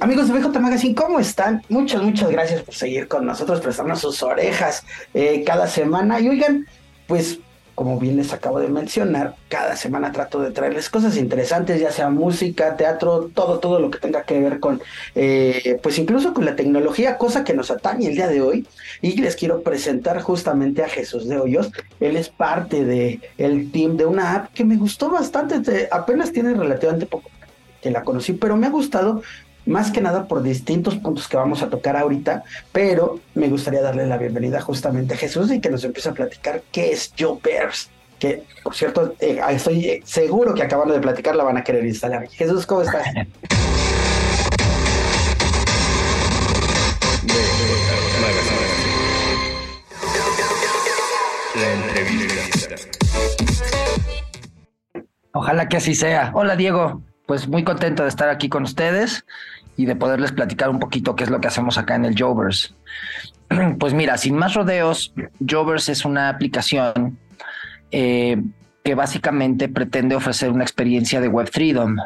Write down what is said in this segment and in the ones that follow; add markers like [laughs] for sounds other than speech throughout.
Amigos de BJ Magazine, ¿cómo están? Muchas, muchas gracias por seguir con nosotros, prestarnos sus orejas eh, cada semana. Y oigan, pues como bien les acabo de mencionar, cada semana trato de traerles cosas interesantes, ya sea música, teatro, todo, todo lo que tenga que ver con, eh, pues incluso con la tecnología, cosa que nos atañe el día de hoy. Y les quiero presentar justamente a Jesús de Hoyos. Él es parte de el team de una app que me gustó bastante, apenas tiene relativamente poco que la conocí, pero me ha gustado más que nada por distintos puntos que vamos a tocar ahorita, pero me gustaría darle la bienvenida justamente a Jesús y que nos empiece a platicar qué es Joe Bears, que por cierto, eh, estoy seguro que acabando de platicar la van a querer instalar. Jesús, ¿cómo estás? [laughs] Ojalá que así sea. Hola Diego, pues muy contento de estar aquí con ustedes y de poderles platicar un poquito qué es lo que hacemos acá en el Jovers. [clears throat] Pues mira, sin más rodeos, Jovers es una aplicación eh, que básicamente pretende ofrecer una experiencia de Web Freedom.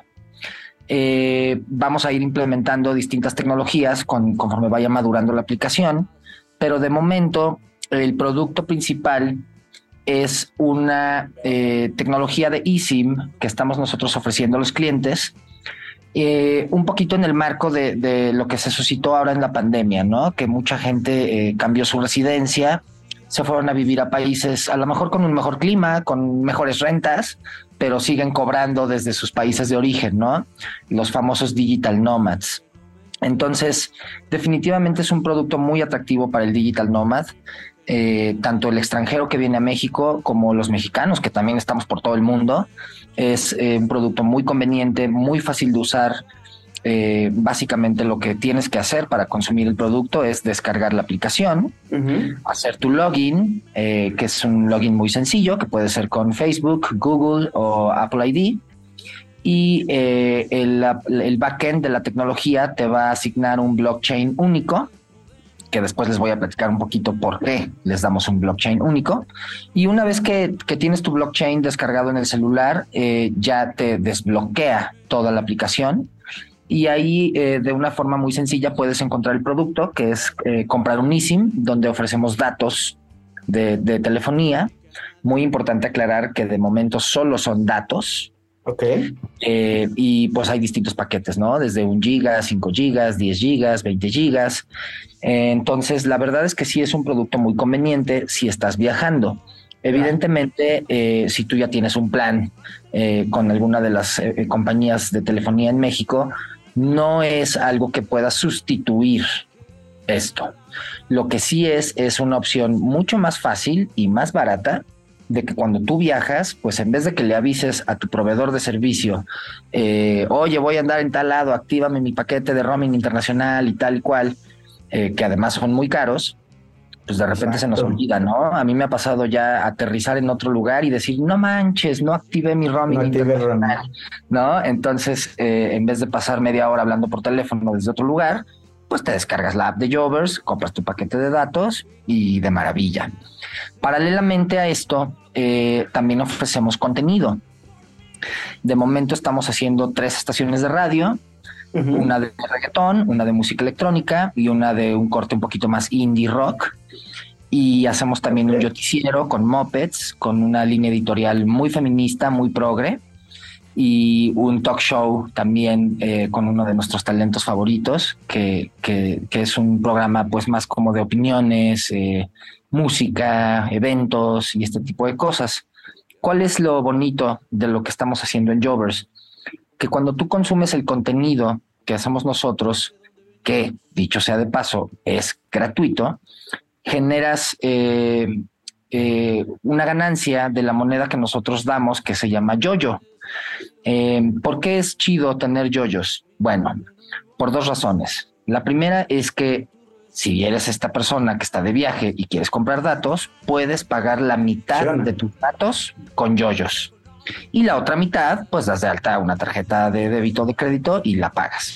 Eh, vamos a ir implementando distintas tecnologías conforme vaya madurando la aplicación, pero de momento el producto principal es una eh, tecnología de eSIM que estamos nosotros ofreciendo a los clientes eh, un poquito en el marco de, lo que se suscitó ahora en la pandemia, ¿no? Que mucha gente eh, cambió su residencia, se fueron a vivir a países a lo mejor con un mejor clima, con mejores rentas, pero siguen cobrando desde sus países de origen, ¿no? Los famosos digital nomads. Entonces, definitivamente es un producto muy atractivo para el digital nomad. Eh, tanto el extranjero que viene a México como los mexicanos, que también estamos por todo el mundo. Es eh, un producto muy conveniente, muy fácil de usar. Eh, básicamente lo que tienes que hacer para consumir el producto es descargar la aplicación, hacer tu login, que es un login muy sencillo, que puede ser con Facebook, Google o Apple ID. Y el, el backend de la tecnología te va a asignar un blockchain único que después les voy a platicar un poquito por qué les damos un blockchain único. Y una vez que, tienes tu blockchain descargado en el celular, eh, ya te desbloquea toda la aplicación. Y ahí eh, de una forma muy sencilla puedes encontrar el producto, que es eh, comprar un eSIM, donde ofrecemos datos de telefonía. Muy importante aclarar que de momento solo son datos, Ok. Eh, y pues hay distintos paquetes, ¿no? Desde un giga, 5 gigas, 10 gigas, 20 gigas. Eh, entonces, la verdad es que sí es un producto muy conveniente si estás viajando. Evidentemente, eh, si tú ya tienes un plan con alguna de las compañías de telefonía en México, no es algo que pueda sustituir esto. Lo que sí es, es una opción mucho más fácil y más barata de que cuando tú viajas, pues en vez de que le avises a tu proveedor de servicio, eh, oye, voy a andar en tal lado, actívame mi paquete de roaming internacional y tal y cual, eh, que además son muy caros, pues de repente se nos olvida, ¿no? A mí me ha pasado ya aterrizar en otro lugar y decir, no manches, no activé mi roaming internacional, ¿no? Entonces, eh, en vez de pasar media hora hablando por teléfono desde otro lugar, pues te descargas la app de Jovers, compras tu paquete de datos y de maravilla. Paralelamente a esto, eh, también ofrecemos contenido. De momento estamos haciendo tres estaciones de radio, una de reggaetón, una de música electrónica y una de un corte un poquito más indie rock. Y hacemos también un noticiero con mopeds, con una línea editorial muy feminista, muy progre y un talk show también eh, con uno de nuestros talentos favoritos, que, que, es un programa pues más como de opiniones, eh, música, eventos y este tipo de cosas. ¿Cuál es lo bonito de lo que estamos haciendo en Jovers? Que cuando tú consumes el contenido que hacemos nosotros, que dicho sea de paso, es gratuito, generas eh, una ganancia de la moneda que nosotros damos que se llama yoyo. Eh, ¿Por qué es chido tener yoyos? Bueno, por dos razones. La primera es que si eres esta persona que está de viaje y quieres comprar datos, puedes pagar la mitad de tus datos con yoyos. Y la otra mitad, pues das de alta una tarjeta de débito o de crédito y la pagas.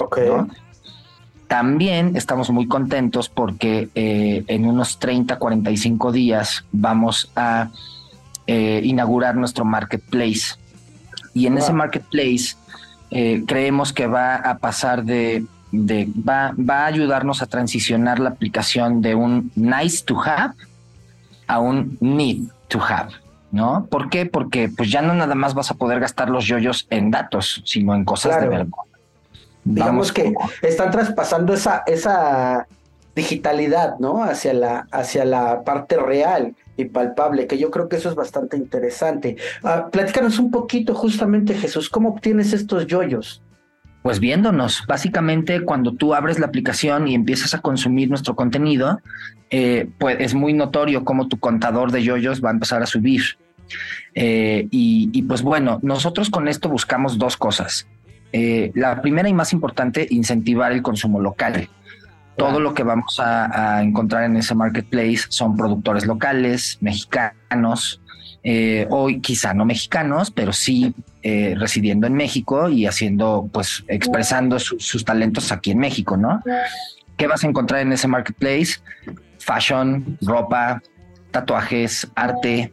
También estamos muy contentos porque eh, en unos 30, 45 días vamos a eh, inaugurar nuestro marketplace. Y en ese marketplace eh, creemos que va a pasar de, va, va a ayudarnos a transicionar la aplicación de un nice to have a un need to have. ¿No? ¿Por qué? Porque pues ya no nada más vas a poder gastar los yoyos en datos, sino en cosas de verdad. Digamos que están traspasando esa, esa digitalidad, ¿no? Hacia la, hacia la parte real y palpable, que yo creo que eso es bastante interesante. Uh, platícanos un poquito justamente, Jesús, ¿cómo obtienes estos yoyos? Pues viéndonos, básicamente cuando tú abres la aplicación y empiezas a consumir nuestro contenido, eh, pues es muy notorio cómo tu contador de yoyos va a empezar a subir. Eh, y, pues bueno, nosotros con esto buscamos dos cosas. Eh, la primera y más importante, incentivar el consumo local. Todo lo que vamos a, encontrar en ese marketplace son productores locales, mexicanos, eh, hoy quizá no mexicanos, pero sí eh, residiendo en México y haciendo, pues, expresando sus talentos aquí en México, ¿no? ¿Qué vas a encontrar en ese marketplace? Fashion, ropa, tatuajes, arte.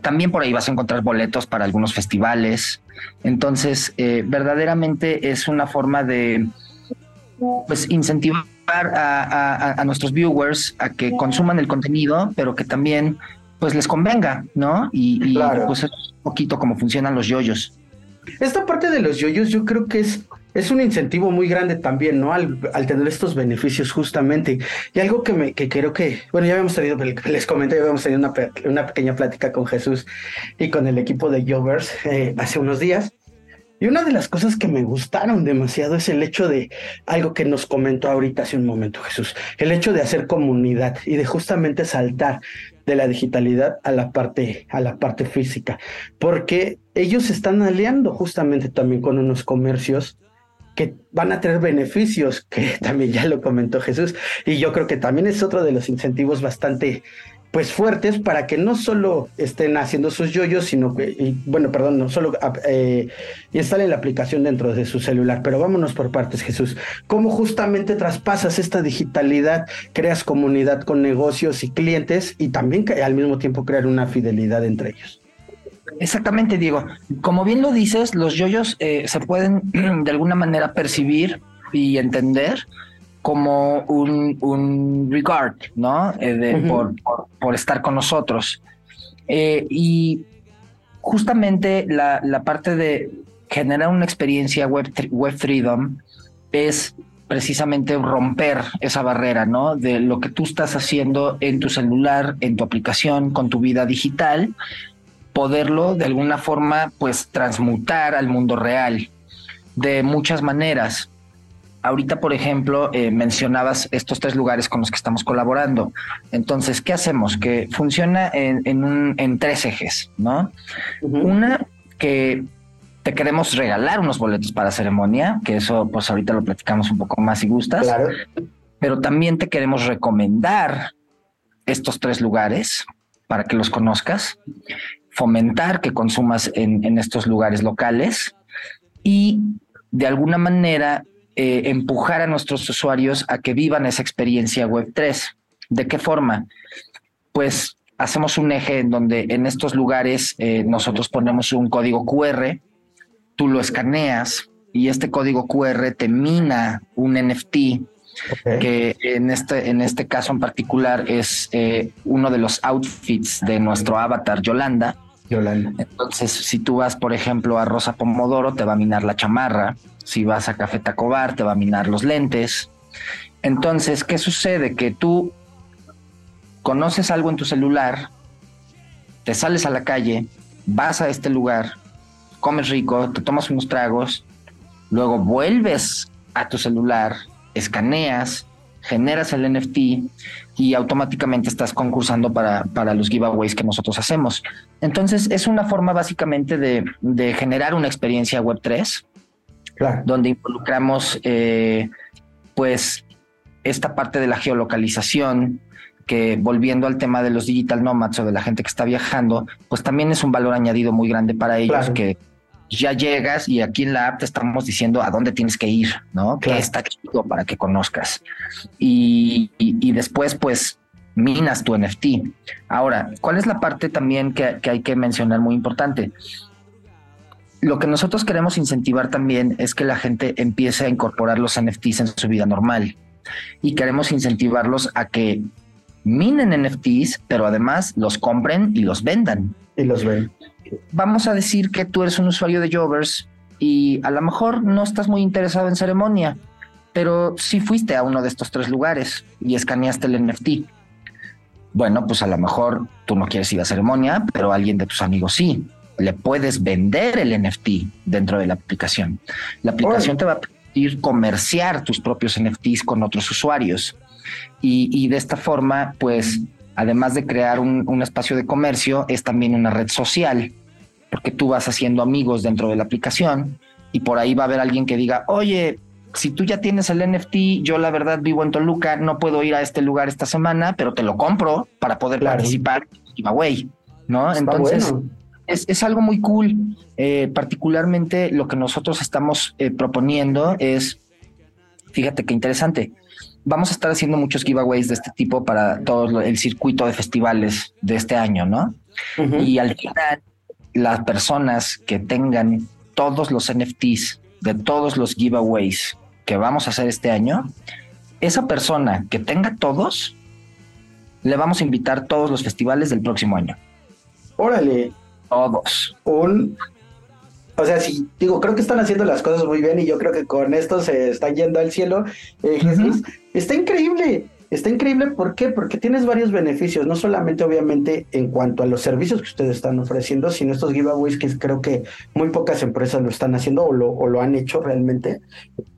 también por ahí vas a encontrar boletos para algunos festivales, entonces, eh, verdaderamente es una forma de pues, incentivar a, nuestros viewers a que consuman el contenido, pero que también pues les convenga, ¿no? Y, pues es un poquito como funcionan los yoyos. Esta parte de los yoyos yo creo que es, es un incentivo muy grande también, ¿no? Al, tener estos beneficios justamente. Y algo que, me, que creo que, bueno, ya habíamos tenido, [laughs] les comenté, ya habíamos tenido una, una pequeña plática con Jesús y con el equipo de Jovers eh, hace unos días. Y una de las cosas que me gustaron demasiado es el hecho de algo que nos comentó ahorita hace un momento Jesús, el hecho de hacer comunidad y de justamente saltar de la digitalidad a la parte a la parte física, porque ellos están aliando justamente también con unos comercios que van a tener beneficios, que [laughs] también ya lo comentó Jesús, y yo creo que también es otro de los incentivos bastante pues fuertes para que no solo estén haciendo sus yoyos, sino que, bueno, perdón, no solo eh, instalen la aplicación dentro de su celular, pero vámonos por partes, Jesús. ¿Cómo justamente traspasas esta digitalidad, creas comunidad con negocios y clientes y también al mismo tiempo crear una fidelidad entre ellos? Exactamente, Diego. Como bien lo dices, los yoyos eh, se pueden [clears throat] de alguna manera percibir y entender como un, regard, ¿no? Eh, por, estar con nosotros. Eh, y justamente la, parte de generar una experiencia web, web freedom es precisamente romper esa barrera, ¿no? De lo que tú estás haciendo en tu celular, en tu aplicación, con tu vida digital, poderlo de alguna forma, pues, transmutar al mundo real de muchas maneras. Ahorita, por ejemplo, eh, mencionabas estos tres lugares con los que estamos colaborando. Entonces, ¿qué hacemos? Que funciona en, un, en tres ejes, ¿no? Una, que te queremos regalar unos boletos para ceremonia, que eso, pues ahorita lo platicamos un poco más si gustas. Claro. Pero también te queremos recomendar estos tres lugares para que los conozcas, fomentar que consumas en, en estos lugares locales y de alguna manera eh, empujar a nuestros usuarios a que vivan esa experiencia Web 3. ¿De qué forma? Pues hacemos un eje en donde en estos lugares eh, nosotros ponemos un código QR, tú lo escaneas y este código QR te mina un NFT que en este, en este caso en particular es eh, uno de los outfits de nuestro avatar Yolanda. Yolanda. Entonces, si tú vas, por ejemplo, a Rosa Pomodoro, te va a minar la chamarra. Si vas a Café Tacobar, te va a minar los lentes. Entonces, ¿qué sucede? Que tú conoces algo en tu celular, te sales a la calle, vas a este lugar, comes rico, te tomas unos tragos, luego vuelves a tu celular, escaneas, generas el NFT y automáticamente estás concursando para, para los giveaways que nosotros hacemos. Entonces es una forma básicamente de, de generar una experiencia Web3, donde involucramos eh, pues esta parte de la geolocalización, que volviendo al tema de los digital nomads o de la gente que está viajando, pues también es un valor añadido muy grande para ellos que ya llegas y aquí en la app te estamos diciendo a dónde tienes que ir, ¿no? Que está chido para que conozcas. Y, después, pues, minas tu NFT. Ahora, ¿cuál es la parte también que, que hay que mencionar muy importante? Lo que nosotros queremos incentivar también es que la gente empiece a incorporar los NFTs en su vida normal y queremos incentivarlos a que minen NFTs, pero además los compren y los vendan. Y los ven vamos a decir que tú eres un usuario de Jovers y a lo mejor no estás muy interesado en ceremonia, pero si fuiste a uno de estos tres lugares y escaneaste el NFT. Bueno, pues a lo mejor tú no quieres ir a ceremonia, pero alguien de tus amigos sí. Le puedes vender el NFT dentro de la aplicación. La aplicación te va a permitir comerciar tus propios NFTs con otros usuarios. Y, y de esta forma, pues además de crear un, espacio de comercio, es también una red social, porque tú vas haciendo amigos dentro de la aplicación y por ahí va a haber alguien que diga, oye, si tú ya tienes el NFT, yo la verdad vivo en Toluca, no puedo ir a este lugar esta semana, pero te lo compro para poder participar giveaway, ¿no? Entonces, es, algo muy cool. Eh, particularmente lo que nosotros estamos eh, proponiendo es, fíjate qué interesante, vamos a estar haciendo muchos giveaways de este tipo para todo el circuito de festivales de este año, ¿no? Y al final, las personas que tengan todos los NFTs de todos los giveaways que vamos a hacer este año, esa persona que tenga todos, le vamos a invitar todos los festivales del próximo año. Órale. Todos. Un o sea, sí, digo, creo que están haciendo las cosas muy bien y yo creo que con esto se están yendo al cielo. Eh, Jesús, está increíble. Está increíble, ¿por qué? Porque tienes varios beneficios, no solamente obviamente en cuanto a los servicios que ustedes están ofreciendo, sino estos giveaways que creo que muy pocas empresas lo están haciendo o lo, o lo han hecho realmente.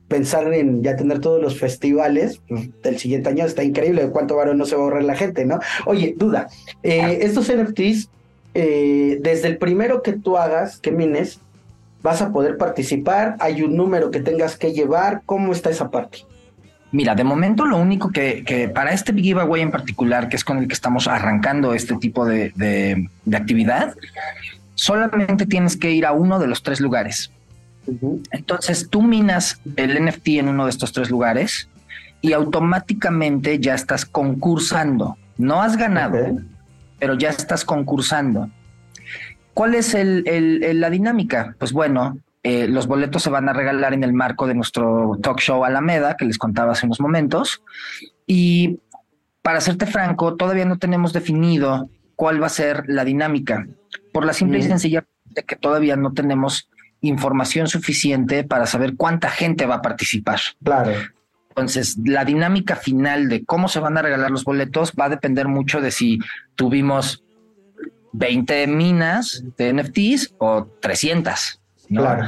Pensar en ya tener todos los festivales pues, del siguiente año está increíble, cuánto varón no se va a ahorrar la gente, ¿no? Oye, duda, eh, estos NFTs, eh, desde el primero que tú hagas, que mines, vas a poder participar, hay un número que tengas que llevar, ¿cómo está esa parte? Mira, de momento lo único que, que, para este giveaway en particular, que es con el que estamos arrancando este tipo de, de, actividad, solamente tienes que ir a uno de los tres lugares. Entonces tú minas el NFT en uno de estos tres lugares y automáticamente ya estás concursando. No has ganado, pero ya estás concursando. ¿Cuál es la dinámica? Pues bueno, eh, los boletos se van a regalar en el marco de nuestro talk show Alameda, que les contaba hace unos momentos. Y para serte franco, todavía no tenemos definido cuál va a ser la dinámica, por la simple y sencilla de que todavía no tenemos información suficiente para saber cuánta gente va a participar. Claro. Entonces, la dinámica final de cómo se van a regalar los boletos va a depender mucho de si tuvimos 20 minas de NFTs o 300. Claro.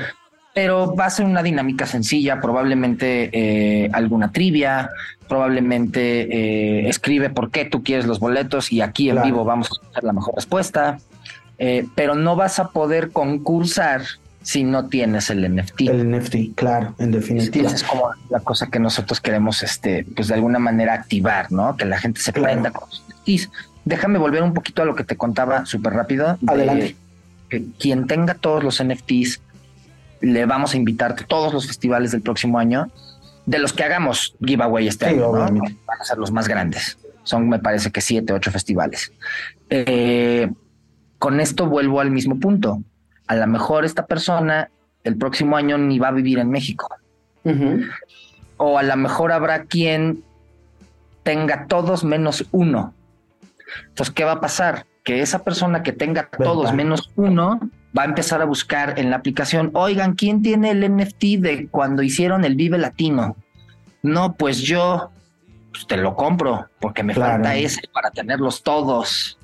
Pero va a ser una dinámica sencilla, probablemente eh, alguna trivia, probablemente eh, escribe por qué tú quieres los boletos y aquí en vivo vamos a hacer la mejor respuesta. Eh, pero no vas a poder concursar si no tienes el NFT. El NFT, claro, en definitiva. Esa es como la cosa que nosotros queremos, este, pues de alguna manera activar, ¿no? Que la gente se prenda con los NFTs. Déjame volver un poquito a lo que te contaba súper rápido. Adelante. Que quien tenga todos los NFTs, le vamos a invitar a todos los festivales del próximo año, de los que hagamos giveaway este año, van a ser los más grandes. Son, me parece que siete, ocho festivales. Eh, con esto vuelvo al mismo punto. A lo mejor esta persona el próximo año ni va a vivir en México. O a lo mejor habrá quien tenga todos menos uno entonces, ¿qué va a pasar? Que esa persona que tenga todos menos uno va a empezar a buscar en la aplicación, oigan, ¿quién tiene el NFT de cuando hicieron el Vive Latino? No, pues yo pues, te lo compro porque me falta ese para tenerlos todos,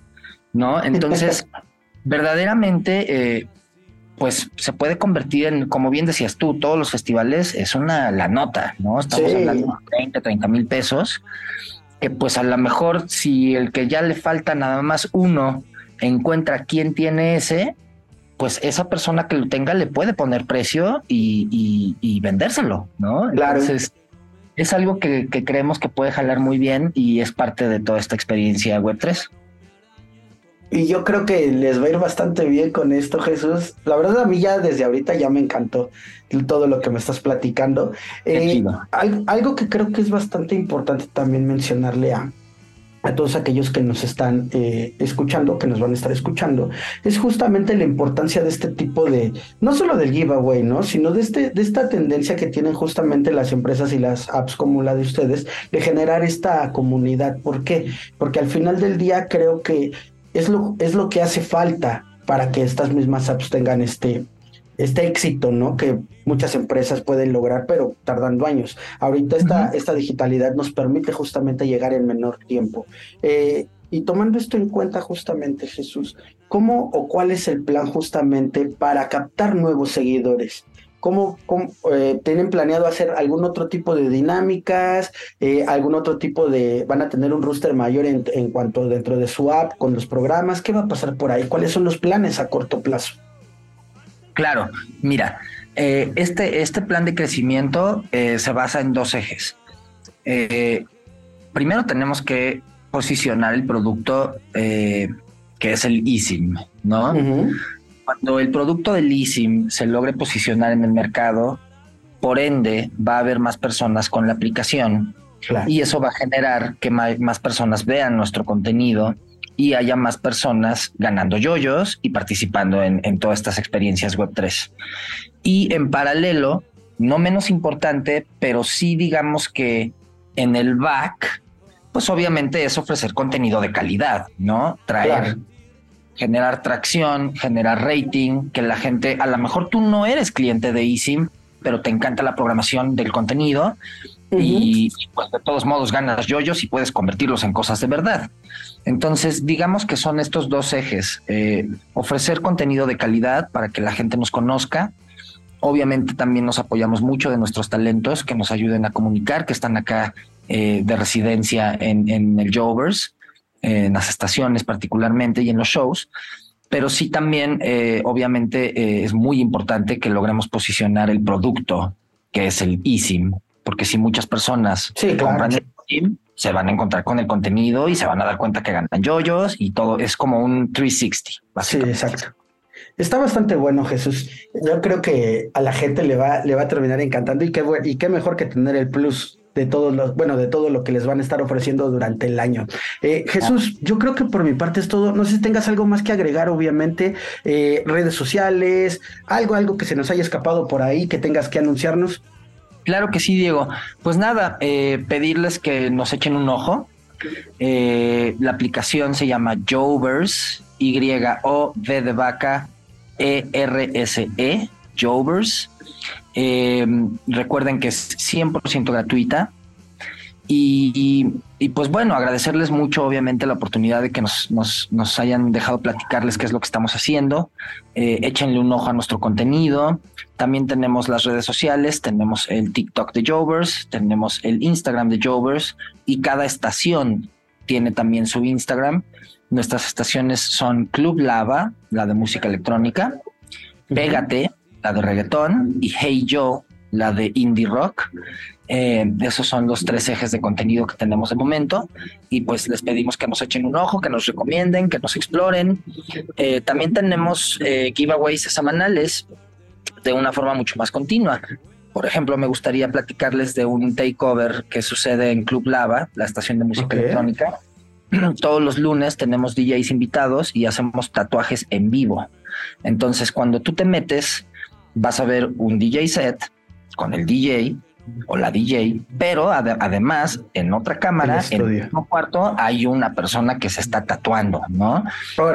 ¿no? Entonces, [laughs] verdaderamente, eh, pues se puede convertir en, como bien decías tú, todos los festivales es una la nota, ¿no? Estamos hablando de 20, 30 mil pesos, que pues a lo mejor si el que ya le falta nada más uno encuentra quién tiene ese, pues esa persona que lo tenga le puede poner precio y, vendérselo, ¿no? Claro. Entonces, es algo que, que creemos que puede jalar muy bien y es parte de toda esta experiencia Web3. Y yo creo que les va a ir bastante bien con esto, Jesús. La verdad, a mí ya desde ahorita ya me encantó todo lo que me estás platicando. Eh, algo que creo que es bastante importante también mencionarle a, a todos aquellos que nos están eh, escuchando, que nos van a estar escuchando, es justamente la importancia de este tipo de, no solo del giveaway, ¿no? Sino de, este, de esta tendencia que tienen justamente las empresas y las apps como la de ustedes, de generar esta comunidad. ¿Por qué? Porque al final del día creo que es lo, es lo que hace falta para que estas mismas apps tengan este, este éxito, ¿no? Que muchas empresas pueden lograr, pero tardando años. Ahorita esta, esta digitalidad nos permite justamente llegar en menor tiempo. Eh, y tomando esto en cuenta justamente, Jesús, ¿cómo o cuál es el plan justamente para captar nuevos seguidores? ¿Cómo, eh, tienen planeado hacer algún otro tipo de dinámicas? Eh, ¿Algún otro tipo de... van a tener un roster mayor en, en, cuanto dentro de su app con los programas? ¿Qué va a pasar por ahí? ¿Cuáles son los planes a corto plazo? Claro, mira, eh, este, este plan de crecimiento se basa en dos ejes. primero tenemos que posicionar el producto que es el eSIM, ¿no? Cuando el producto de leasing se logre posicionar en el mercado, por ende va a haber más personas con la aplicación y eso va a generar que más personas vean nuestro contenido y haya más personas ganando yoyos y participando en, en todas estas experiencias Web3. Y en paralelo, no menos importante, pero sí digamos que en el back, pues obviamente es ofrecer contenido de calidad, ¿no? Traer generar tracción, generar rating, que la gente, a lo mejor tú no eres cliente de eSIM, pero te encanta la programación del contenido y, pues de todos modos ganas yoyos y puedes convertirlos en cosas de verdad. Entonces, digamos que son estos dos ejes, eh, ofrecer contenido de calidad para que la gente nos conozca. Obviamente también nos apoyamos mucho de nuestros talentos que nos ayuden a comunicar, que están acá eh, de residencia en, en el Jovers en las estaciones particularmente y en los shows, pero sí también eh, obviamente eh, es muy importante que logremos posicionar el producto que es el eSIM, porque si muchas personas compran el eSIM, se van a encontrar con el contenido y se van a dar cuenta que ganan yoyos y todo es como un 360. Sí, exacto. Está bastante bueno, Jesús. Yo creo que a la gente le va, le va a terminar encantando y qué, y qué mejor que tener el plus de todos los, bueno, de todo lo que les van a estar ofreciendo durante el año. Eh, Jesús, yo creo que por mi parte es todo. No sé si tengas algo más que agregar, obviamente, eh, redes sociales, algo, algo que se nos haya escapado por ahí, que tengas que anunciarnos. Claro que sí, Diego. Pues nada, eh, pedirles que nos echen un ojo. la aplicación se llama Jovers, Y-O-V de vaca, E-R-S-E, -E, Jovers. Eh, recuerden que es 100% gratuita. Y, pues bueno, agradecerles mucho, obviamente, la oportunidad de que nos, nos, hayan dejado platicarles qué es lo que estamos haciendo. Eh, échenle un ojo a nuestro contenido. También tenemos las redes sociales, tenemos el TikTok de Jovers, tenemos el Instagram de Jovers y cada estación tiene también su Instagram. Nuestras estaciones son Club Lava, la de música electrónica, Pégate, la de reggaetón, y Hey Joe, la de indie rock. Eh, esos son los tres ejes de contenido que tenemos de momento y pues les pedimos que nos echen un ojo, que nos recomienden, que nos exploren. Eh, también tenemos eh, giveaways semanales de una forma mucho más continua. Por ejemplo, me gustaría platicarles de un takeover que sucede en Club Lava, la estación de música electrónica. [clears throat] Todos los lunes tenemos DJs invitados y hacemos tatuajes en vivo. Entonces, cuando tú te metes, vas a ver un DJ set con el DJ o la DJ, pero además en otra cámara, en el mismo cuarto, hay una persona que se está tatuando, ¿no?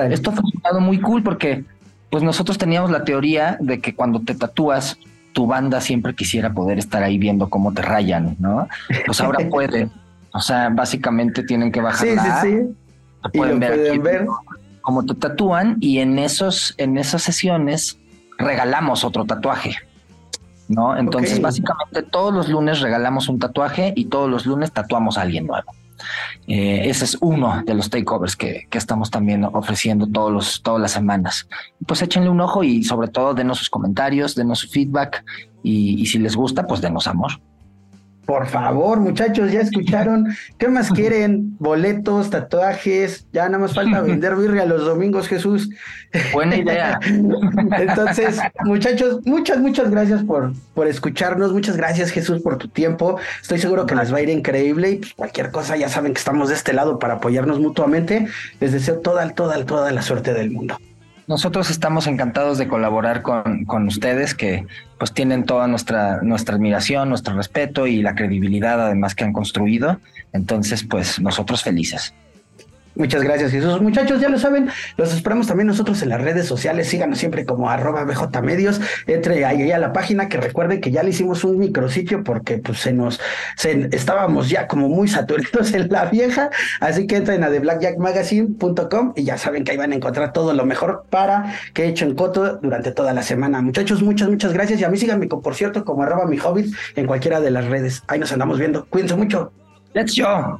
Esto ha funcionado muy cool porque pues nosotros teníamos la teoría de que cuando te tatúas, tu banda siempre quisiera poder estar ahí viendo cómo te rayan, ¿no? Pues ahora [laughs] pueden. O sea, básicamente tienen que bajar sí, sí, sí. pueden ver, ver cómo te tatúan y en esos en esas sesiones regalamos otro tatuaje. ¿No? Entonces, básicamente todos los lunes regalamos un tatuaje y todos los lunes tatuamos a alguien nuevo. Eh, ese es uno de los takeovers que, que, estamos también ofreciendo todos los, todas las semanas. Pues échenle un ojo y sobre todo denos sus comentarios, denos su feedback y, y si les gusta, pues denos amor. Por favor, muchachos, ya escucharon. ¿Qué más [laughs] quieren? Boletos, tatuajes. Ya nada más falta vender birria los domingos, Jesús. Buena idea. [laughs] Entonces, muchachos, muchas, muchas gracias por, por escucharnos. Muchas gracias, Jesús, por tu tiempo. Estoy seguro que les va a ir increíble y pues, cualquier cosa ya saben que estamos de este lado para apoyarnos mutuamente. Les deseo toda, toda, toda la suerte del mundo. Nosotros estamos encantados de colaborar con, con, ustedes, que pues tienen toda nuestra, nuestra admiración, nuestro respeto y la credibilidad además que han construido. Entonces, pues nosotros felices. Muchas gracias, Jesús. Muchachos, ya lo saben, los esperamos también nosotros en las redes sociales. Síganos siempre como arroba Medios. Entre ahí a la página que recuerden que ya le hicimos un micrositio porque pues se nos se, estábamos ya como muy saturados [laughs] en la vieja. Así que entren a theblackjackmagazine.com y ya saben que ahí van a encontrar todo lo mejor para que he hecho en Coto durante toda la semana. Muchachos, muchas, muchas gracias. Y a mí síganme, por cierto, como arroba mi hobbit en cualquiera de las redes. Ahí nos andamos viendo. Cuídense mucho. Let's go.